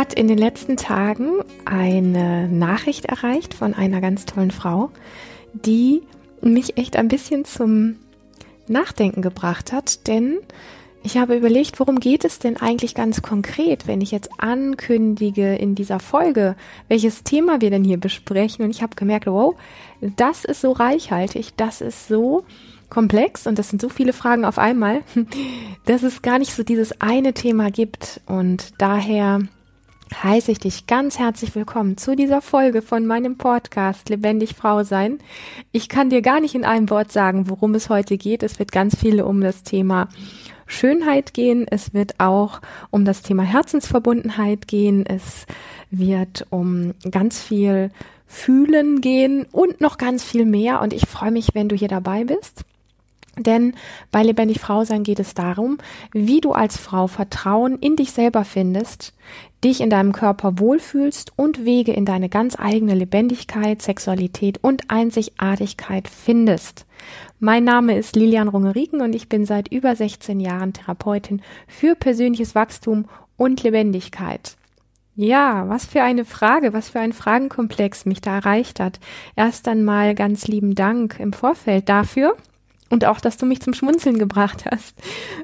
hat in den letzten Tagen eine Nachricht erreicht von einer ganz tollen Frau, die mich echt ein bisschen zum Nachdenken gebracht hat, denn ich habe überlegt, worum geht es denn eigentlich ganz konkret, wenn ich jetzt ankündige in dieser Folge, welches Thema wir denn hier besprechen. Und ich habe gemerkt, wow, das ist so reichhaltig, das ist so komplex und das sind so viele Fragen auf einmal, dass es gar nicht so dieses eine Thema gibt. Und daher heiße ich dich ganz herzlich willkommen zu dieser Folge von meinem Podcast Lebendig Frau sein. Ich kann dir gar nicht in einem Wort sagen, worum es heute geht. Es wird ganz viel um das Thema Schönheit gehen. Es wird auch um das Thema Herzensverbundenheit gehen. Es wird um ganz viel Fühlen gehen und noch ganz viel mehr. Und ich freue mich, wenn du hier dabei bist. Denn bei Lebendig Frau sein geht es darum, wie du als Frau Vertrauen in dich selber findest, dich in deinem Körper wohlfühlst und Wege in deine ganz eigene Lebendigkeit, Sexualität und Einzigartigkeit findest. Mein Name ist Lilian Rungeriken und ich bin seit über 16 Jahren Therapeutin für persönliches Wachstum und Lebendigkeit. Ja, was für eine Frage, was für ein Fragenkomplex mich da erreicht hat. Erst einmal ganz lieben Dank im Vorfeld dafür und auch, dass du mich zum Schmunzeln gebracht hast.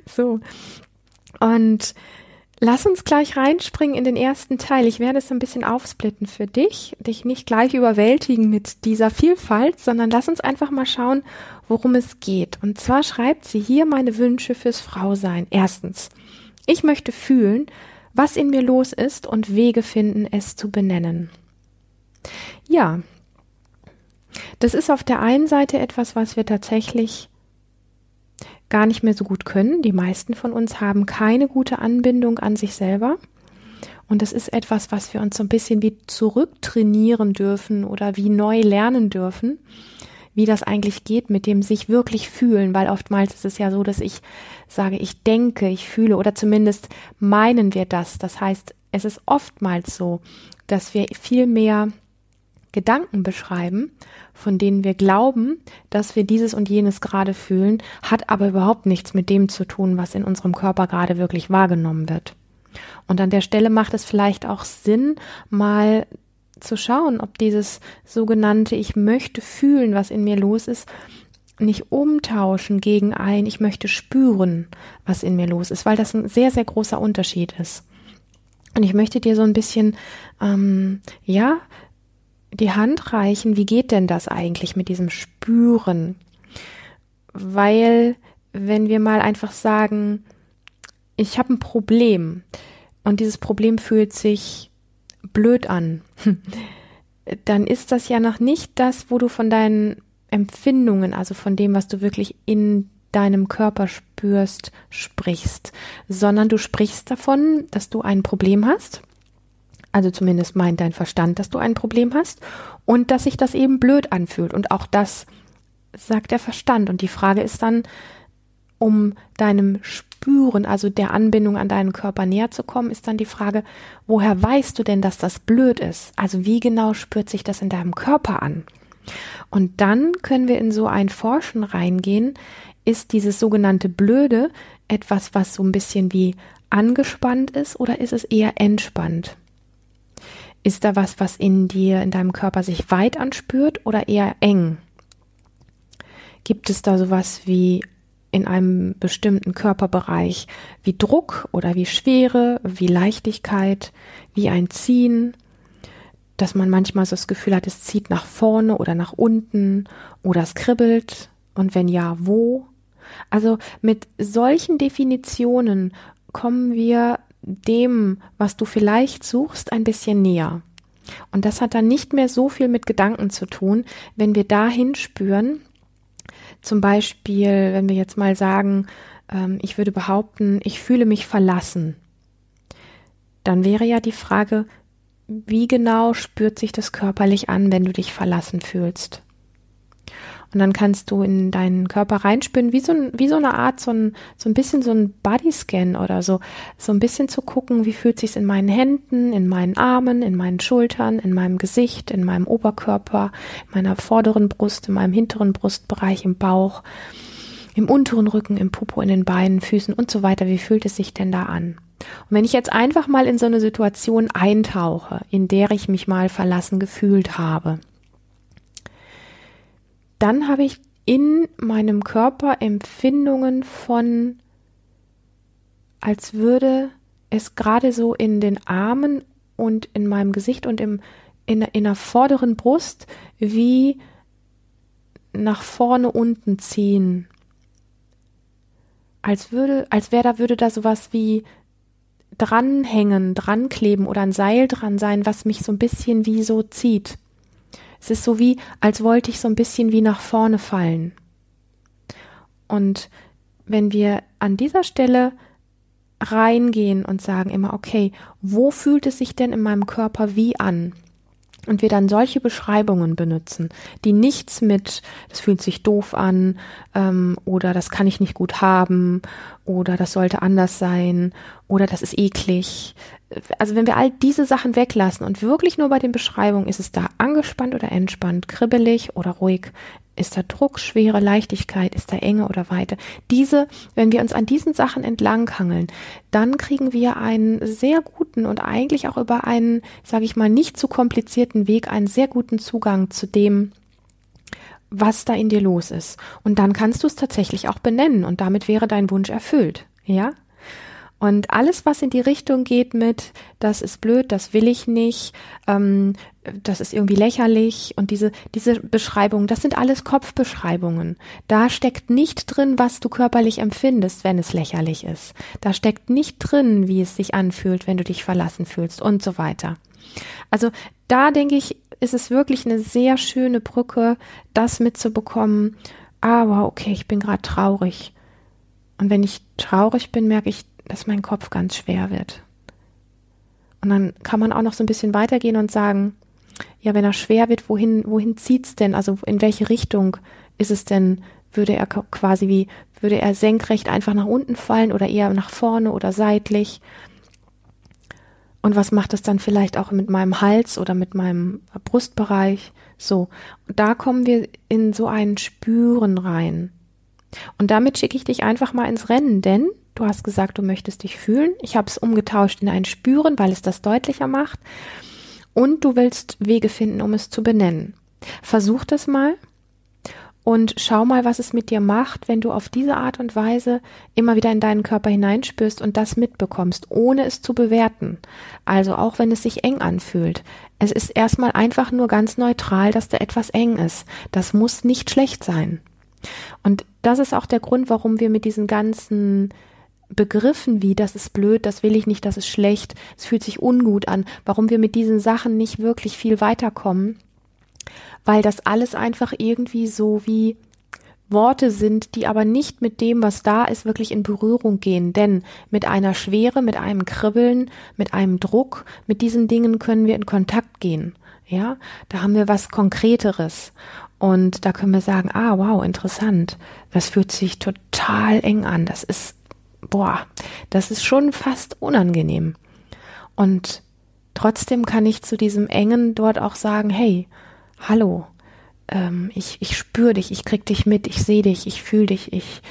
So. Und Lass uns gleich reinspringen in den ersten Teil. Ich werde es ein bisschen aufsplitten für dich, dich nicht gleich überwältigen mit dieser Vielfalt, sondern lass uns einfach mal schauen, worum es geht. Und zwar schreibt sie hier meine Wünsche fürs Frausein. Erstens, ich möchte fühlen, was in mir los ist und Wege finden, es zu benennen. Ja, das ist auf der einen Seite etwas, was wir tatsächlich gar nicht mehr so gut können. Die meisten von uns haben keine gute Anbindung an sich selber. Und das ist etwas, was wir uns so ein bisschen wie zurücktrainieren dürfen oder wie neu lernen dürfen, wie das eigentlich geht mit dem sich wirklich fühlen, weil oftmals ist es ja so, dass ich sage, ich denke, ich fühle oder zumindest meinen wir das. Das heißt, es ist oftmals so, dass wir viel mehr Gedanken beschreiben, von denen wir glauben, dass wir dieses und jenes gerade fühlen, hat aber überhaupt nichts mit dem zu tun, was in unserem Körper gerade wirklich wahrgenommen wird. Und an der Stelle macht es vielleicht auch Sinn, mal zu schauen, ob dieses sogenannte Ich möchte fühlen, was in mir los ist, nicht umtauschen gegen ein Ich möchte spüren, was in mir los ist, weil das ein sehr, sehr großer Unterschied ist. Und ich möchte dir so ein bisschen, ähm, ja, die Hand reichen, wie geht denn das eigentlich mit diesem Spüren? Weil, wenn wir mal einfach sagen, ich habe ein Problem und dieses Problem fühlt sich blöd an, dann ist das ja noch nicht das, wo du von deinen Empfindungen, also von dem, was du wirklich in deinem Körper spürst, sprichst, sondern du sprichst davon, dass du ein Problem hast also zumindest meint dein Verstand, dass du ein Problem hast und dass sich das eben blöd anfühlt. Und auch das sagt der Verstand. Und die Frage ist dann, um deinem Spüren, also der Anbindung an deinen Körper näher zu kommen, ist dann die Frage, woher weißt du denn, dass das blöd ist? Also wie genau spürt sich das in deinem Körper an? Und dann können wir in so ein Forschen reingehen, ist dieses sogenannte Blöde etwas, was so ein bisschen wie angespannt ist oder ist es eher entspannt? Ist da was, was in dir, in deinem Körper sich weit anspürt oder eher eng? Gibt es da sowas wie in einem bestimmten Körperbereich wie Druck oder wie Schwere, wie Leichtigkeit, wie ein Ziehen, dass man manchmal so das Gefühl hat, es zieht nach vorne oder nach unten oder es kribbelt und wenn ja, wo? Also mit solchen Definitionen kommen wir dem, was du vielleicht suchst, ein bisschen näher. Und das hat dann nicht mehr so viel mit Gedanken zu tun, wenn wir dahin spüren, zum Beispiel, wenn wir jetzt mal sagen, ähm, ich würde behaupten, ich fühle mich verlassen, dann wäre ja die Frage, wie genau spürt sich das körperlich an, wenn du dich verlassen fühlst? Und dann kannst du in deinen Körper reinspüren, wie so, wie so eine Art, so ein, so ein bisschen so ein Bodyscan oder so. So ein bisschen zu gucken, wie fühlt sich's in meinen Händen, in meinen Armen, in meinen Schultern, in meinem Gesicht, in meinem Oberkörper, in meiner vorderen Brust, in meinem hinteren Brustbereich, im Bauch, im unteren Rücken, im Popo, in den Beinen, Füßen und so weiter. Wie fühlt es sich denn da an? Und wenn ich jetzt einfach mal in so eine Situation eintauche, in der ich mich mal verlassen gefühlt habe, dann habe ich in meinem Körper Empfindungen von, als würde es gerade so in den Armen und in meinem Gesicht und im, in, in der vorderen Brust wie nach vorne unten ziehen. Als würde, als wäre da, würde da sowas wie dranhängen, drankleben oder ein Seil dran sein, was mich so ein bisschen wie so zieht. Es ist so wie, als wollte ich so ein bisschen wie nach vorne fallen. Und wenn wir an dieser Stelle reingehen und sagen immer, okay, wo fühlt es sich denn in meinem Körper wie an? und wir dann solche Beschreibungen benutzen, die nichts mit, das fühlt sich doof an ähm, oder das kann ich nicht gut haben oder das sollte anders sein oder das ist eklig. Also wenn wir all diese Sachen weglassen und wirklich nur bei den Beschreibungen ist es da angespannt oder entspannt, kribbelig oder ruhig, ist da Druck, Schwere, Leichtigkeit? Ist da Enge oder Weite? Diese, wenn wir uns an diesen Sachen entlanghangeln, dann kriegen wir einen sehr guten und eigentlich auch über einen, sage ich mal, nicht zu komplizierten Weg einen sehr guten Zugang zu dem, was da in dir los ist. Und dann kannst du es tatsächlich auch benennen und damit wäre dein Wunsch erfüllt. Ja? Und alles, was in die Richtung geht mit, das ist blöd, das will ich nicht, ähm, das ist irgendwie lächerlich und diese, diese Beschreibungen, das sind alles Kopfbeschreibungen. Da steckt nicht drin, was du körperlich empfindest, wenn es lächerlich ist. Da steckt nicht drin, wie es sich anfühlt, wenn du dich verlassen fühlst und so weiter. Also da denke ich, ist es wirklich eine sehr schöne Brücke, das mitzubekommen. Aber ah, okay, ich bin gerade traurig. Und wenn ich traurig bin, merke ich, dass mein Kopf ganz schwer wird. Und dann kann man auch noch so ein bisschen weitergehen und sagen, ja, wenn er schwer wird, wohin, wohin zieht's denn? Also in welche Richtung ist es denn? Würde er quasi wie, würde er senkrecht einfach nach unten fallen oder eher nach vorne oder seitlich? Und was macht es dann vielleicht auch mit meinem Hals oder mit meinem Brustbereich? So, da kommen wir in so ein Spüren rein. Und damit schicke ich dich einfach mal ins Rennen, denn Du hast gesagt, du möchtest dich fühlen. Ich habe es umgetauscht in ein Spüren, weil es das deutlicher macht. Und du willst Wege finden, um es zu benennen. Versuch das mal und schau mal, was es mit dir macht, wenn du auf diese Art und Weise immer wieder in deinen Körper hineinspürst und das mitbekommst, ohne es zu bewerten. Also auch wenn es sich eng anfühlt. Es ist erstmal einfach nur ganz neutral, dass da etwas eng ist. Das muss nicht schlecht sein. Und das ist auch der Grund, warum wir mit diesen ganzen Begriffen wie, das ist blöd, das will ich nicht, das ist schlecht, es fühlt sich ungut an, warum wir mit diesen Sachen nicht wirklich viel weiterkommen, weil das alles einfach irgendwie so wie Worte sind, die aber nicht mit dem, was da ist, wirklich in Berührung gehen. Denn mit einer Schwere, mit einem Kribbeln, mit einem Druck, mit diesen Dingen können wir in Kontakt gehen. Ja, da haben wir was Konkreteres. Und da können wir sagen, ah, wow, interessant. Das fühlt sich total eng an. Das ist boah, das ist schon fast unangenehm. Und trotzdem kann ich zu diesem Engen dort auch sagen, hey, hallo, ähm, ich, ich spüre dich, ich krieg dich mit, ich sehe dich, ich fühle dich, ich,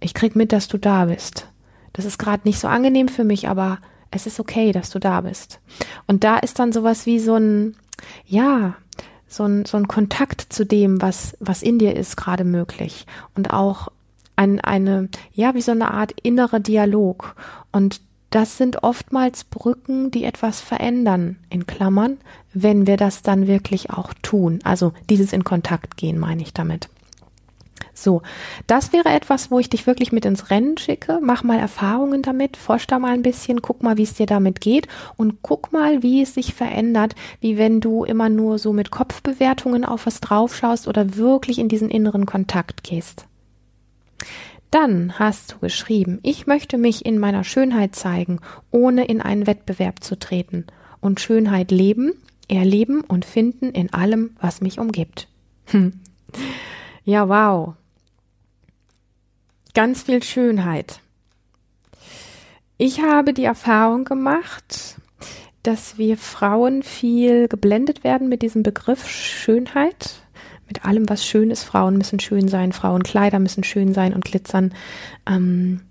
ich krieg mit, dass du da bist. Das ist gerade nicht so angenehm für mich, aber es ist okay, dass du da bist. Und da ist dann sowas wie so ein, ja, so ein, so ein Kontakt zu dem, was, was in dir ist, gerade möglich. Und auch ein, eine, ja, wie so eine Art innerer Dialog. Und das sind oftmals Brücken, die etwas verändern, in Klammern, wenn wir das dann wirklich auch tun. Also dieses in Kontakt gehen, meine ich damit. So, das wäre etwas, wo ich dich wirklich mit ins Rennen schicke. Mach mal Erfahrungen damit, forsch da mal ein bisschen, guck mal, wie es dir damit geht und guck mal, wie es sich verändert, wie wenn du immer nur so mit Kopfbewertungen auf was draufschaust oder wirklich in diesen inneren Kontakt gehst. Dann hast du geschrieben, ich möchte mich in meiner Schönheit zeigen, ohne in einen Wettbewerb zu treten und Schönheit leben, erleben und finden in allem, was mich umgibt. Hm. Ja, wow. Ganz viel Schönheit. Ich habe die Erfahrung gemacht, dass wir Frauen viel geblendet werden mit diesem Begriff Schönheit mit allem, was schön ist. Frauen müssen schön sein, Frauenkleider müssen schön sein und glitzern. Ähm,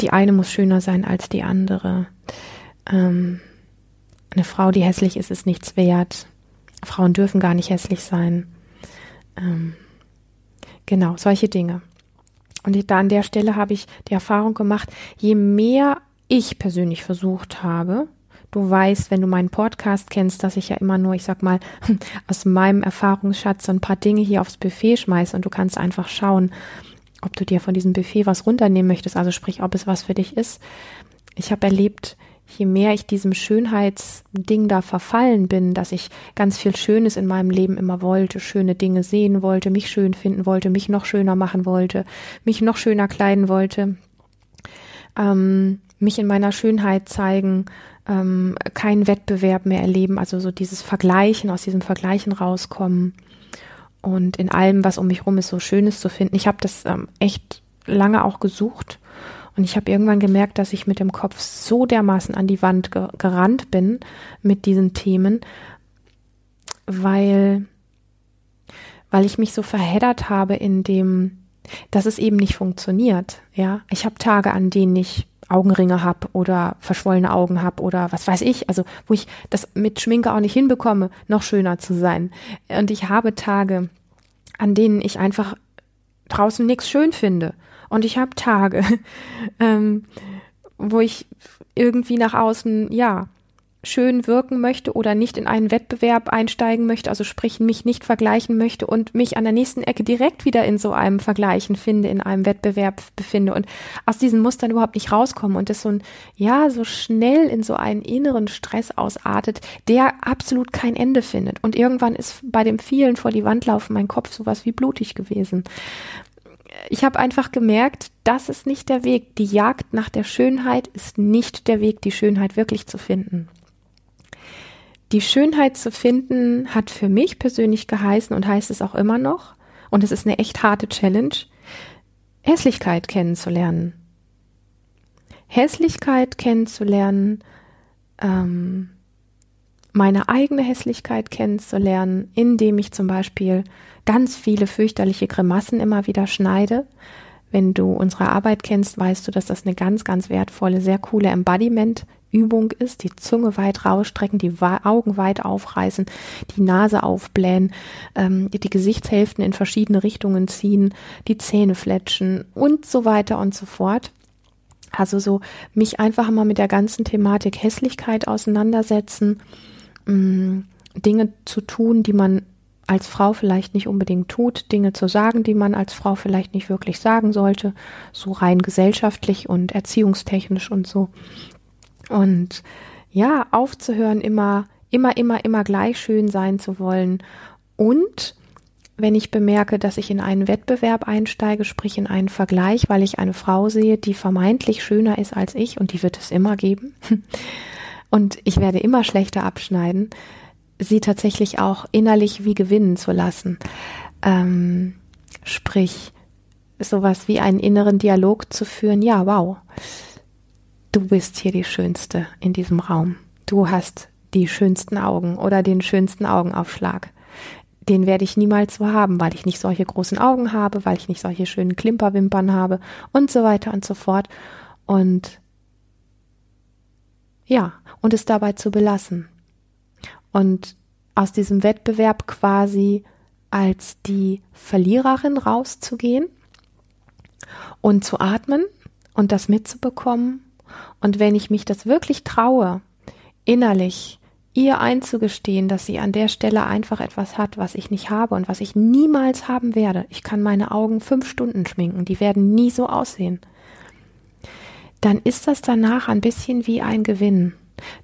die eine muss schöner sein als die andere. Ähm, eine Frau, die hässlich ist, ist nichts wert. Frauen dürfen gar nicht hässlich sein. Ähm, genau, solche Dinge. Und da an der Stelle habe ich die Erfahrung gemacht, je mehr ich persönlich versucht habe, du weißt, wenn du meinen Podcast kennst, dass ich ja immer nur, ich sag mal, aus meinem Erfahrungsschatz so ein paar Dinge hier aufs Buffet schmeiße und du kannst einfach schauen, ob du dir von diesem Buffet was runternehmen möchtest, also sprich, ob es was für dich ist. Ich habe erlebt, je mehr ich diesem Schönheitsding da verfallen bin, dass ich ganz viel Schönes in meinem Leben immer wollte, schöne Dinge sehen wollte, mich schön finden wollte, mich noch schöner machen wollte, mich noch schöner kleiden wollte, ähm, mich in meiner Schönheit zeigen, ähm, keinen Wettbewerb mehr erleben, also so dieses Vergleichen, aus diesem Vergleichen rauskommen und in allem, was um mich rum ist, so Schönes zu finden. Ich habe das ähm, echt lange auch gesucht und ich habe irgendwann gemerkt, dass ich mit dem Kopf so dermaßen an die Wand ge gerannt bin mit diesen Themen, weil, weil ich mich so verheddert habe in dem, dass es eben nicht funktioniert. Ja, ich habe Tage, an denen ich Augenringe habe oder verschwollene Augen habe oder was weiß ich, also wo ich das mit Schminke auch nicht hinbekomme, noch schöner zu sein. Und ich habe Tage, an denen ich einfach draußen nichts schön finde und ich habe Tage, ähm, wo ich irgendwie nach außen, ja, schön wirken möchte oder nicht in einen Wettbewerb einsteigen möchte, also sprich mich nicht vergleichen möchte und mich an der nächsten Ecke direkt wieder in so einem Vergleichen finde, in einem Wettbewerb befinde und aus diesen Mustern überhaupt nicht rauskomme und das so ein, ja, so schnell in so einen inneren Stress ausartet, der absolut kein Ende findet. Und irgendwann ist bei dem vielen vor die Wand laufen mein Kopf sowas wie blutig gewesen ich habe einfach gemerkt, das ist nicht der Weg. Die Jagd nach der Schönheit ist nicht der Weg, die Schönheit wirklich zu finden. Die Schönheit zu finden hat für mich persönlich geheißen und heißt es auch immer noch, und es ist eine echt harte Challenge, Hässlichkeit kennenzulernen. Hässlichkeit kennenzulernen, ähm, meine eigene Hässlichkeit kennenzulernen, indem ich zum Beispiel ganz viele fürchterliche Grimassen immer wieder schneide. Wenn du unsere Arbeit kennst, weißt du, dass das eine ganz, ganz wertvolle, sehr coole Embodiment-Übung ist. Die Zunge weit rausstrecken, die Augen weit aufreißen, die Nase aufblähen, ähm, die Gesichtshälften in verschiedene Richtungen ziehen, die Zähne fletschen und so weiter und so fort. Also so mich einfach mal mit der ganzen Thematik Hässlichkeit auseinandersetzen, mh, mm, Dinge zu tun, die man als Frau vielleicht nicht unbedingt tut, Dinge zu sagen, die man als Frau vielleicht nicht wirklich sagen sollte, so rein gesellschaftlich und erziehungstechnisch und so. Und ja, aufzuhören, immer, immer, immer, immer gleich schön sein zu wollen. Und wenn ich bemerke, dass ich in einen Wettbewerb einsteige, sprich in einen Vergleich, weil ich eine Frau sehe, die vermeintlich schöner ist als ich, und die wird es immer geben, und ich werde immer schlechter abschneiden, sie tatsächlich auch innerlich wie gewinnen zu lassen. Ähm, sprich, sowas wie einen inneren Dialog zu führen, ja, wow, du bist hier die Schönste in diesem Raum. Du hast die schönsten Augen oder den schönsten Augenaufschlag. Den werde ich niemals so haben, weil ich nicht solche großen Augen habe, weil ich nicht solche schönen Klimperwimpern habe und so weiter und so fort. Und ja, und es dabei zu belassen und aus diesem Wettbewerb quasi als die Verliererin rauszugehen und zu atmen und das mitzubekommen. Und wenn ich mich das wirklich traue, innerlich ihr einzugestehen, dass sie an der Stelle einfach etwas hat, was ich nicht habe und was ich niemals haben werde. Ich kann meine Augen fünf Stunden schminken, die werden nie so aussehen. Dann ist das danach ein bisschen wie ein Gewinn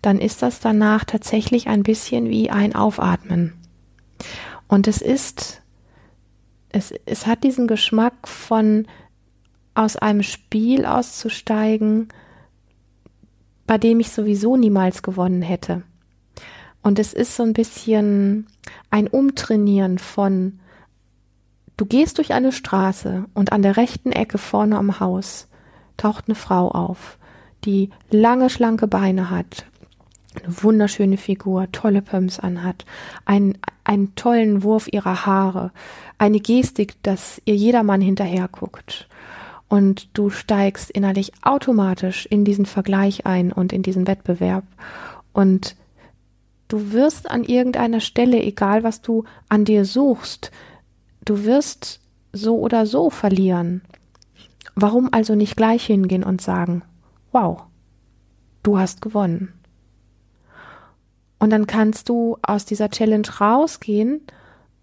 dann ist das danach tatsächlich ein bisschen wie ein Aufatmen. Und es ist, es, es hat diesen Geschmack von aus einem Spiel auszusteigen, bei dem ich sowieso niemals gewonnen hätte. Und es ist so ein bisschen ein Umtrainieren von, du gehst durch eine Straße und an der rechten Ecke vorne am Haus taucht eine Frau auf die lange, schlanke Beine hat, eine wunderschöne Figur, tolle Pumps anhat, einen, einen tollen Wurf ihrer Haare, eine Gestik, dass ihr jedermann hinterher guckt. und du steigst innerlich automatisch in diesen Vergleich ein und in diesen Wettbewerb und du wirst an irgendeiner Stelle, egal was du an dir suchst, du wirst so oder so verlieren. Warum also nicht gleich hingehen und sagen, wow, du hast gewonnen. Und dann kannst du aus dieser Challenge rausgehen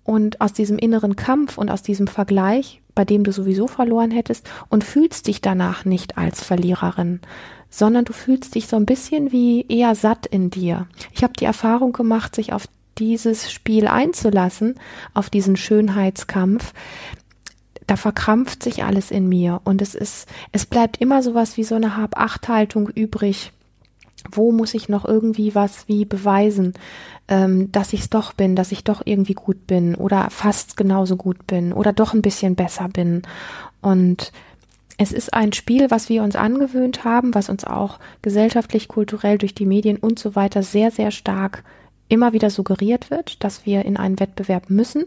und aus diesem inneren Kampf und aus diesem Vergleich, bei dem du sowieso verloren hättest, und fühlst dich danach nicht als Verliererin, sondern du fühlst dich so ein bisschen wie eher satt in dir. Ich habe die Erfahrung gemacht, sich auf dieses Spiel einzulassen, auf diesen Schönheitskampf, da verkrampft sich alles in mir und es ist, es bleibt immer sowas wie so eine Hab-Acht-Haltung übrig. Wo muss ich noch irgendwie was wie beweisen, ähm, dass ich es doch bin, dass ich doch irgendwie gut bin oder fast genauso gut bin oder doch ein bisschen besser bin. Und es ist ein Spiel, was wir uns angewöhnt haben, was uns auch gesellschaftlich, kulturell durch die Medien und so weiter sehr, sehr stark immer wieder suggeriert wird, dass wir in einen Wettbewerb müssen,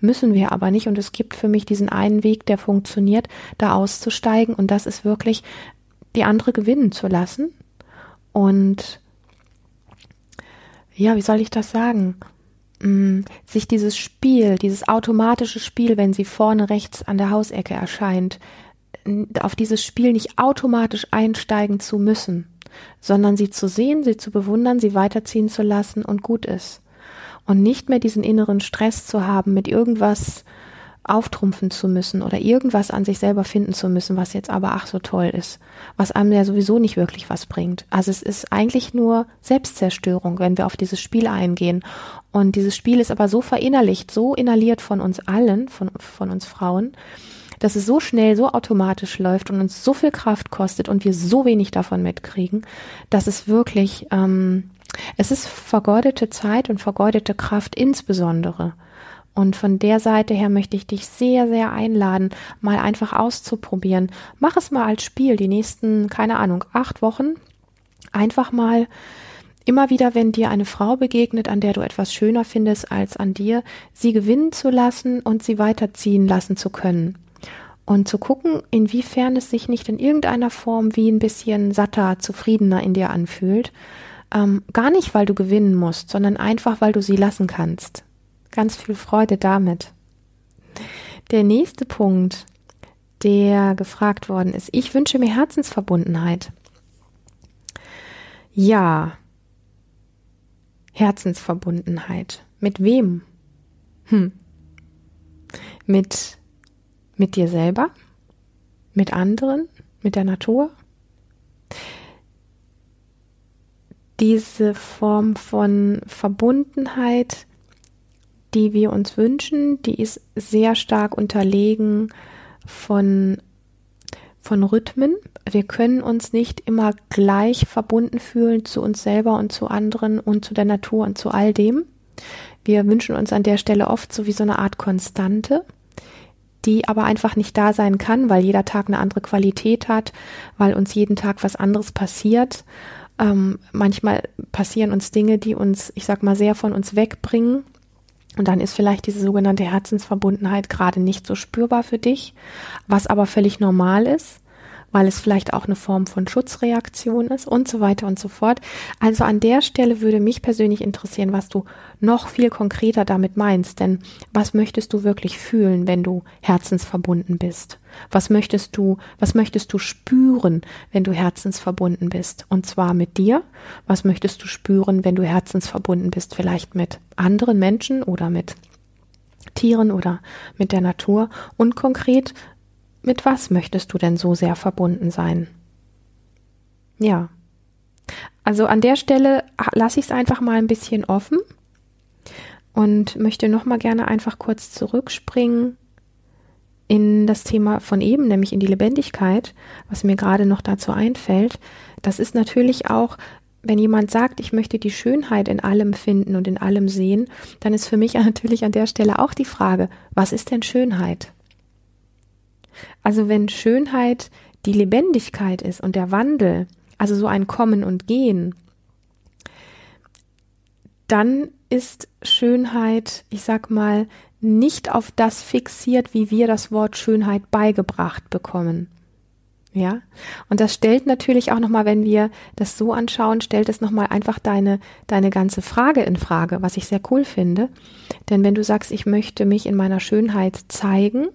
müssen wir aber nicht. Und es gibt für mich diesen einen Weg, der funktioniert, da auszusteigen. Und das ist wirklich, die andere gewinnen zu lassen. Und ja, wie soll ich das sagen? Hm, sich dieses Spiel, dieses automatische Spiel, wenn sie vorne rechts an der Hausecke erscheint, auf dieses Spiel nicht automatisch einsteigen zu müssen, sondern sie zu sehen, sie zu bewundern, sie weiterziehen zu lassen und gut ist. Und nicht mehr diesen inneren Stress zu haben, mit irgendwas auftrumpfen zu müssen oder irgendwas an sich selber finden zu müssen, was jetzt aber ach so toll ist, was einem ja sowieso nicht wirklich was bringt. Also es ist eigentlich nur Selbstzerstörung, wenn wir auf dieses Spiel eingehen. Und dieses Spiel ist aber so verinnerlicht, so inhaliert von uns allen, von, von uns Frauen, dass es so schnell, so automatisch läuft und uns so viel Kraft kostet und wir so wenig davon mitkriegen, dass es wirklich, ähm, es ist vergeudete Zeit und vergeudete Kraft insbesondere. Und von der Seite her möchte ich dich sehr, sehr einladen, mal einfach auszuprobieren. Mach es mal als Spiel die nächsten, keine Ahnung, acht Wochen. Einfach mal immer wieder, wenn dir eine Frau begegnet, an der du etwas schöner findest als an dir, sie gewinnen zu lassen und sie weiterziehen lassen zu können und zu gucken, inwiefern es sich nicht in irgendeiner Form wie ein bisschen satter, zufriedener in dir anfühlt. Ähm, gar nicht, weil du gewinnen musst, sondern einfach, weil du sie lassen kannst. Ganz viel Freude damit. Der nächste Punkt, der gefragt worden ist, ich wünsche mir Herzensverbundenheit. Ja, Herzensverbundenheit. Mit wem? Hm. Mit mit dir selber? Mit anderen? Mit der Natur? Diese Form von Verbundenheit, die wir uns wünschen, die ist sehr stark unterlegen von, von Rhythmen. Wir können uns nicht immer gleich verbunden fühlen zu uns selber und zu anderen und zu der Natur und zu all dem. Wir wünschen uns an der Stelle oft so wie so eine Art Konstante die aber einfach nicht da sein kann, weil jeder Tag eine andere Qualität hat, weil uns jeden Tag was anderes passiert. Ähm, manchmal passieren uns Dinge, die uns, ich sag mal, sehr von uns wegbringen. Und dann ist vielleicht diese sogenannte Herzensverbundenheit gerade nicht so spürbar für dich, was aber völlig normal ist weil es vielleicht auch eine Form von Schutzreaktion ist und so weiter und so fort. Also an der Stelle würde mich persönlich interessieren, was du noch viel konkreter damit meinst, denn was möchtest du wirklich fühlen, wenn du herzensverbunden bist? Was möchtest du, was möchtest du spüren, wenn du herzensverbunden bist? Und zwar mit dir. Was möchtest du spüren, wenn du herzensverbunden bist? Vielleicht mit anderen Menschen oder mit Tieren oder mit der Natur und konkret, mit was möchtest du denn so sehr verbunden sein? Ja. Also an der Stelle lasse ich es einfach mal ein bisschen offen und möchte noch mal gerne einfach kurz zurückspringen in das Thema von eben, nämlich in die Lebendigkeit, was mir gerade noch dazu einfällt. Das ist natürlich auch, wenn jemand sagt, ich möchte die Schönheit in allem finden und in allem sehen, dann ist für mich natürlich an der Stelle auch die Frage, was ist denn Schönheit? Also wenn Schönheit die Lebendigkeit ist und der Wandel, also so ein Kommen und Gehen, dann ist Schönheit, ich sag mal, nicht auf das fixiert, wie wir das Wort Schönheit beigebracht bekommen. Ja, und das stellt natürlich auch nochmal, wenn wir das so anschauen, stellt es nochmal einfach deine, deine ganze Frage in Frage, was ich sehr cool finde. Denn wenn du sagst, ich möchte mich in meiner Schönheit zeigen,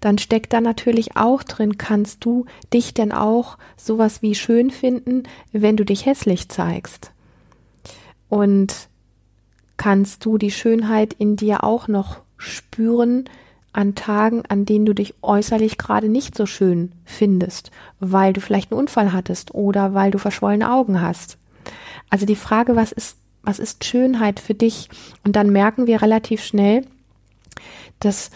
dann steckt da natürlich auch drin, kannst du dich denn auch sowas wie schön finden, wenn du dich hässlich zeigst? Und kannst du die Schönheit in dir auch noch spüren, an Tagen, an denen du dich äußerlich gerade nicht so schön findest, weil du vielleicht einen Unfall hattest oder weil du verschwollene Augen hast. Also die Frage, was ist, was ist Schönheit für dich? Und dann merken wir relativ schnell, dass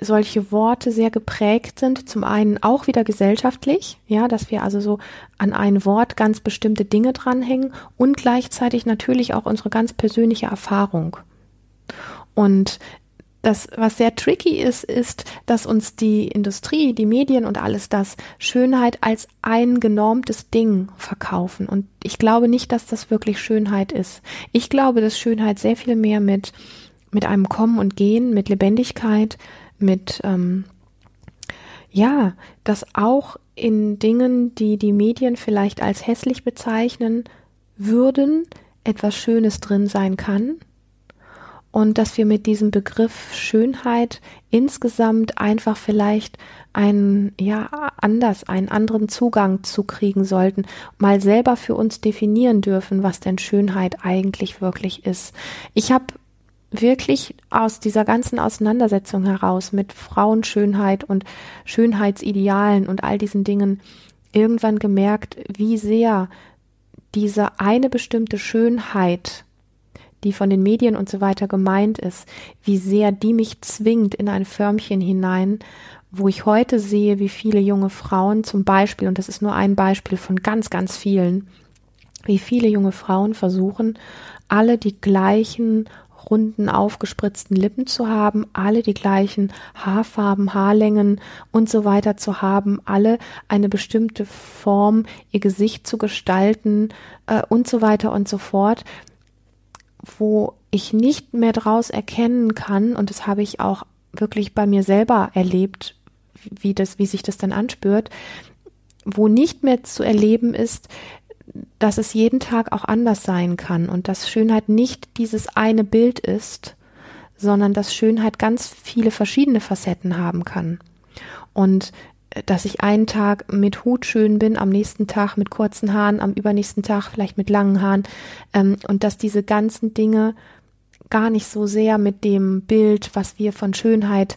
solche Worte sehr geprägt sind, zum einen auch wieder gesellschaftlich, ja, dass wir also so an ein Wort ganz bestimmte Dinge dranhängen und gleichzeitig natürlich auch unsere ganz persönliche Erfahrung. Und das, was sehr tricky ist, ist, dass uns die Industrie, die Medien und alles das Schönheit als ein genormtes Ding verkaufen. Und ich glaube nicht, dass das wirklich Schönheit ist. Ich glaube, dass Schönheit sehr viel mehr mit, mit einem Kommen und Gehen, mit Lebendigkeit, mit, ähm, ja, dass auch in Dingen, die die Medien vielleicht als hässlich bezeichnen würden, etwas Schönes drin sein kann und dass wir mit diesem Begriff Schönheit insgesamt einfach vielleicht einen, ja, anders, einen anderen Zugang zu kriegen sollten, mal selber für uns definieren dürfen, was denn Schönheit eigentlich wirklich ist. Ich habe wirklich aus dieser ganzen Auseinandersetzung heraus mit Frauenschönheit und Schönheitsidealen und all diesen Dingen irgendwann gemerkt, wie sehr diese eine bestimmte Schönheit die von den Medien und so weiter gemeint ist, wie sehr die mich zwingt in ein Förmchen hinein, wo ich heute sehe, wie viele junge Frauen zum Beispiel, und das ist nur ein Beispiel von ganz, ganz vielen, wie viele junge Frauen versuchen, alle die gleichen runden, aufgespritzten Lippen zu haben, alle die gleichen Haarfarben, Haarlängen und so weiter zu haben, alle eine bestimmte Form, ihr Gesicht zu gestalten äh, und so weiter und so fort wo ich nicht mehr draus erkennen kann, und das habe ich auch wirklich bei mir selber erlebt, wie das, wie sich das dann anspürt, wo nicht mehr zu erleben ist, dass es jeden Tag auch anders sein kann und dass Schönheit nicht dieses eine Bild ist, sondern dass Schönheit ganz viele verschiedene Facetten haben kann. Und dass ich einen Tag mit Hut schön bin, am nächsten Tag mit kurzen Haaren, am übernächsten Tag vielleicht mit langen Haaren ähm, und dass diese ganzen Dinge gar nicht so sehr mit dem Bild, was wir von Schönheit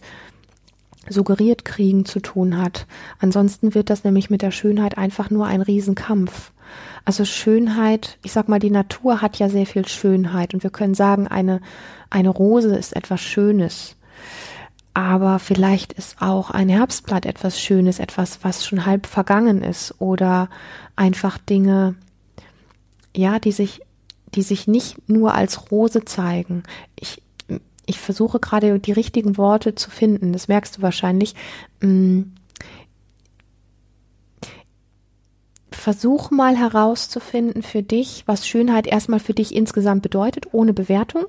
suggeriert kriegen, zu tun hat. Ansonsten wird das nämlich mit der Schönheit einfach nur ein Riesenkampf. Also Schönheit, ich sag mal, die Natur hat ja sehr viel Schönheit und wir können sagen, eine, eine Rose ist etwas Schönes aber vielleicht ist auch ein Herbstblatt etwas Schönes, etwas, was schon halb vergangen ist oder einfach Dinge, ja, die sich, die sich nicht nur als Rose zeigen. Ich, ich versuche gerade die richtigen Worte zu finden, das merkst du wahrscheinlich. Mm, versuch mal herauszufinden für dich, was Schönheit erstmal für dich insgesamt bedeutet, ohne Bewertung.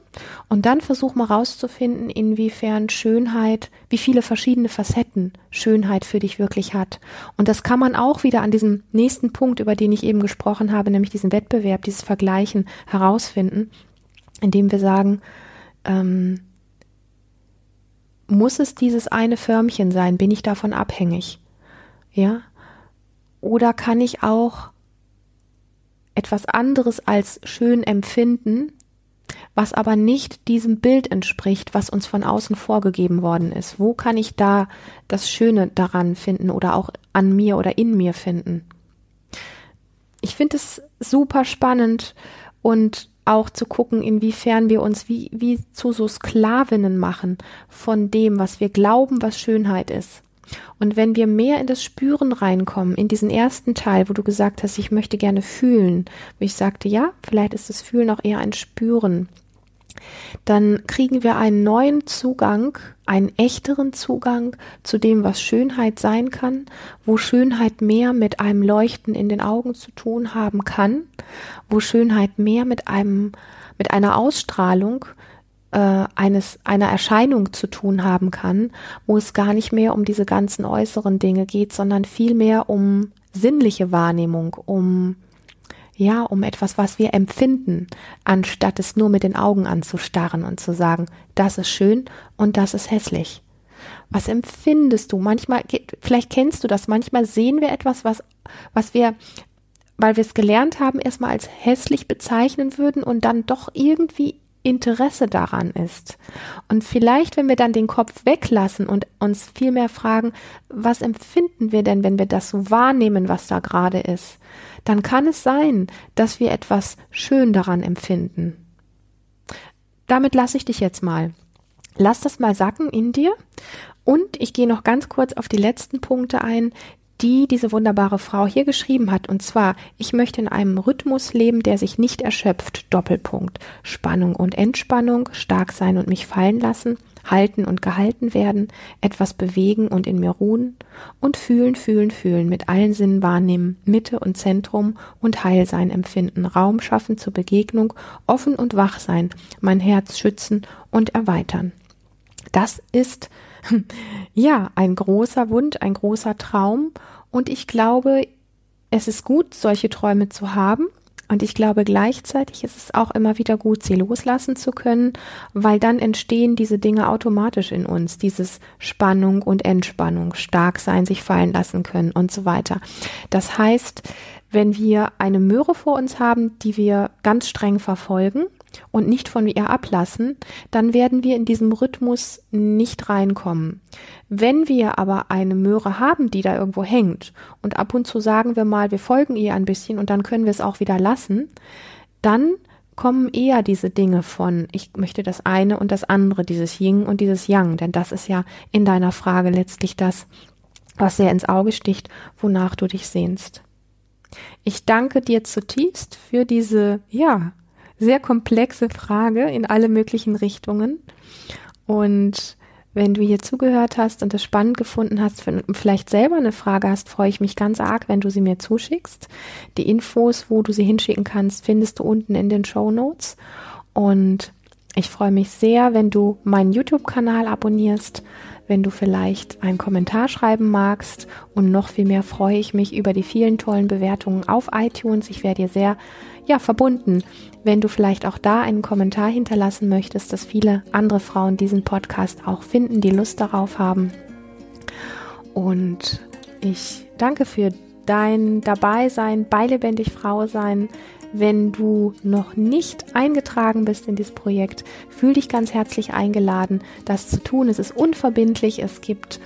Und dann versuch mal herauszufinden, inwiefern Schönheit, wie viele verschiedene Facetten Schönheit für dich wirklich hat. Und das kann man auch wieder an diesem nächsten Punkt, über den ich eben gesprochen habe, nämlich diesen Wettbewerb, dieses Vergleichen herausfinden, indem wir sagen, ähm, muss es dieses eine Förmchen sein? Bin ich davon abhängig? Ja, oder kann ich auch etwas anderes als schön empfinden, was aber nicht diesem Bild entspricht, was uns von außen vorgegeben worden ist? Wo kann ich da das Schöne daran finden oder auch an mir oder in mir finden? Ich finde es super spannend und auch zu gucken, inwiefern wir uns wie, wie zu so Sklavinnen machen von dem, was wir glauben, was Schönheit ist. Und wenn wir mehr in das Spüren reinkommen, in diesen ersten Teil, wo du gesagt hast, ich möchte gerne fühlen, wo ich sagte, ja, vielleicht ist das Fühlen auch eher ein Spüren, dann kriegen wir einen neuen Zugang, einen echteren Zugang zu dem, was Schönheit sein kann, wo Schönheit mehr mit einem Leuchten in den Augen zu tun haben kann, wo Schönheit mehr mit einem, mit einer Ausstrahlung äh, eines einer Erscheinung zu tun haben kann, wo es gar nicht mehr um diese ganzen äußeren Dinge geht, sondern vielmehr um sinnliche Wahrnehmung, um ja, um etwas, was wir empfinden, anstatt es nur mit den Augen anzustarren und zu sagen, das ist schön und das ist hässlich. Was empfindest du? Manchmal, vielleicht kennst du das, manchmal sehen wir etwas, was, was wir, weil wir es gelernt haben, erstmal als hässlich bezeichnen würden und dann doch irgendwie Interesse daran ist. Und vielleicht, wenn wir dann den Kopf weglassen und uns vielmehr fragen, was empfinden wir denn, wenn wir das so wahrnehmen, was da gerade ist, dann kann es sein, dass wir etwas schön daran empfinden. Damit lasse ich dich jetzt mal. Lass das mal sacken in dir. Und ich gehe noch ganz kurz auf die letzten Punkte ein, die diese wunderbare Frau hier geschrieben hat. Und zwar, ich möchte in einem Rhythmus leben, der sich nicht erschöpft. Doppelpunkt. Spannung und Entspannung, stark sein und mich fallen lassen, halten und gehalten werden, etwas bewegen und in mir ruhen und fühlen, fühlen, fühlen, mit allen Sinnen wahrnehmen, Mitte und Zentrum und Heilsein empfinden, Raum schaffen zur Begegnung, offen und wach sein, mein Herz schützen und erweitern. Das ist ja, ein großer Wunsch, ein großer Traum. Und ich glaube, es ist gut, solche Träume zu haben. Und ich glaube gleichzeitig ist es auch immer wieder gut, sie loslassen zu können, weil dann entstehen diese Dinge automatisch in uns, dieses Spannung und Entspannung, stark sein, sich fallen lassen können und so weiter. Das heißt, wenn wir eine Möhre vor uns haben, die wir ganz streng verfolgen, und nicht von ihr ablassen, dann werden wir in diesem Rhythmus nicht reinkommen. Wenn wir aber eine Möhre haben, die da irgendwo hängt und ab und zu sagen wir mal, wir folgen ihr ein bisschen und dann können wir es auch wieder lassen, dann kommen eher diese Dinge von, ich möchte das eine und das andere, dieses Yin und dieses Yang, denn das ist ja in deiner Frage letztlich das, was sehr ins Auge sticht, wonach du dich sehnst. Ich danke dir zutiefst für diese, ja, sehr komplexe Frage in alle möglichen Richtungen. Und wenn du hier zugehört hast und es spannend gefunden hast, vielleicht selber eine Frage hast, freue ich mich ganz arg, wenn du sie mir zuschickst. Die Infos, wo du sie hinschicken kannst, findest du unten in den Show Notes. Und ich freue mich sehr, wenn du meinen YouTube-Kanal abonnierst, wenn du vielleicht einen Kommentar schreiben magst. Und noch viel mehr freue ich mich über die vielen tollen Bewertungen auf iTunes. Ich wäre dir sehr ja, verbunden, wenn du vielleicht auch da einen Kommentar hinterlassen möchtest, dass viele andere Frauen diesen Podcast auch finden, die Lust darauf haben. Und ich danke für dein Dabeisein, bei lebendig Frau sein. Wenn du noch nicht eingetragen bist in dieses Projekt, fühl dich ganz herzlich eingeladen, das zu tun. Es ist unverbindlich. Es gibt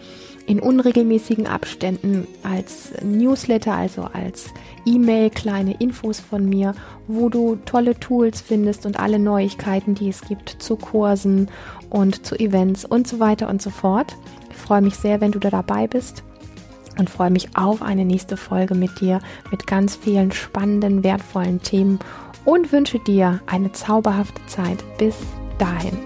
in unregelmäßigen Abständen als Newsletter, also als E-Mail kleine Infos von mir, wo du tolle Tools findest und alle Neuigkeiten, die es gibt zu Kursen und zu Events und so weiter und so fort. Ich freue mich sehr, wenn du da dabei bist und freue mich auf eine nächste Folge mit dir mit ganz vielen spannenden, wertvollen Themen und wünsche dir eine zauberhafte Zeit. Bis dahin.